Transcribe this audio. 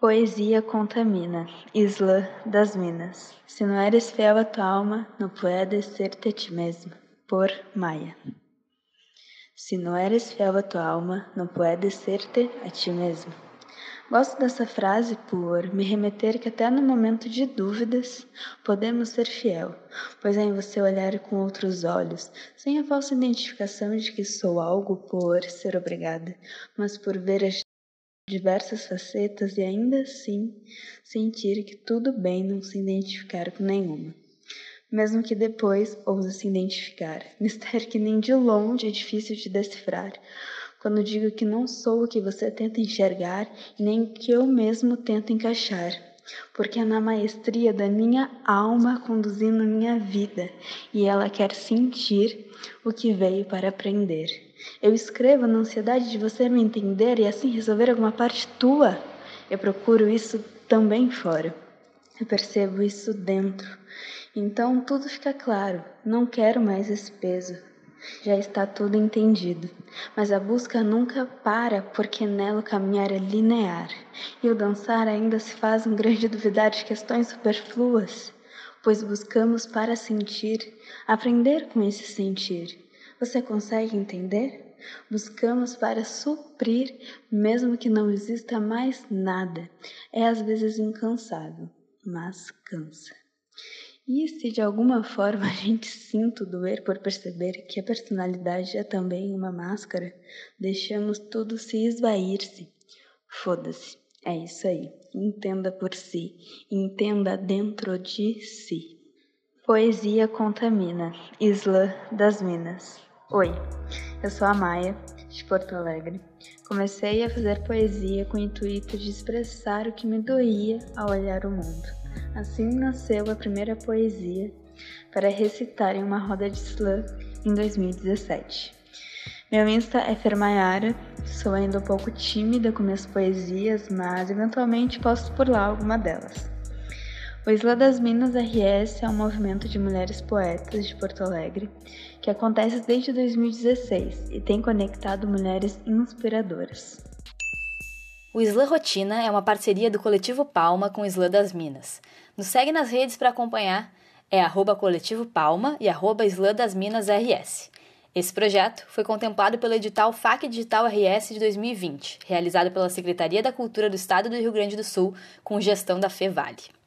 Poesia contamina, Islã das Minas. Se não eres fiel à tua alma, não puedes ser-te a ti mesmo. Por Maia. Se não eres fiel à tua alma, não puedes ser-te a ti mesmo. Gosto dessa frase por me remeter que até no momento de dúvidas podemos ser fiel, pois é em você olhar com outros olhos, sem a falsa identificação de que sou algo por ser obrigada, mas por ver as diversas facetas e ainda assim sentir que tudo bem não se identificar com nenhuma. Mesmo que depois ouse se identificar, mistério que nem de longe é difícil de decifrar, quando digo que não sou o que você tenta enxergar nem o que eu mesmo tento encaixar porque é na maestria da minha alma conduzindo minha vida e ela quer sentir o que veio para aprender. Eu escrevo na ansiedade de você me entender e assim resolver alguma parte tua. Eu procuro isso também fora. Eu percebo isso dentro. Então tudo fica claro. Não quero mais esse peso. Já está tudo entendido. Mas a busca nunca para, porque nela o caminhar é linear. E o dançar ainda se faz um grande duvidar de questões superfluas, pois buscamos para sentir, aprender com esse sentir. Você consegue entender? Buscamos para suprir, mesmo que não exista mais nada. É às vezes incansável, mas cansa. E se de alguma forma a gente sinto doer por perceber que a personalidade é também uma máscara, deixamos tudo se esvair-se. Foda-se, é isso aí. Entenda por si, entenda dentro de si. Poesia contamina, Isla das Minas. Oi, eu sou a Maia, de Porto Alegre. Comecei a fazer poesia com o intuito de expressar o que me doía ao olhar o mundo. Assim nasceu a primeira poesia para recitar em uma roda de slam em 2017. Meu Insta é Fermaiara, sou ainda um pouco tímida com minhas poesias, mas eventualmente posto por lá alguma delas. O Isla das Minas RS é um movimento de mulheres poetas de Porto Alegre que acontece desde 2016 e tem conectado mulheres inspiradoras. O Isla Rotina é uma parceria do Coletivo Palma com o Isla das Minas. Nos segue nas redes para acompanhar, é arroba Coletivo Palma e arroba das Minas RS. Esse projeto foi contemplado pelo edital FAC Digital RS de 2020, realizado pela Secretaria da Cultura do Estado do Rio Grande do Sul, com gestão da FEVALE.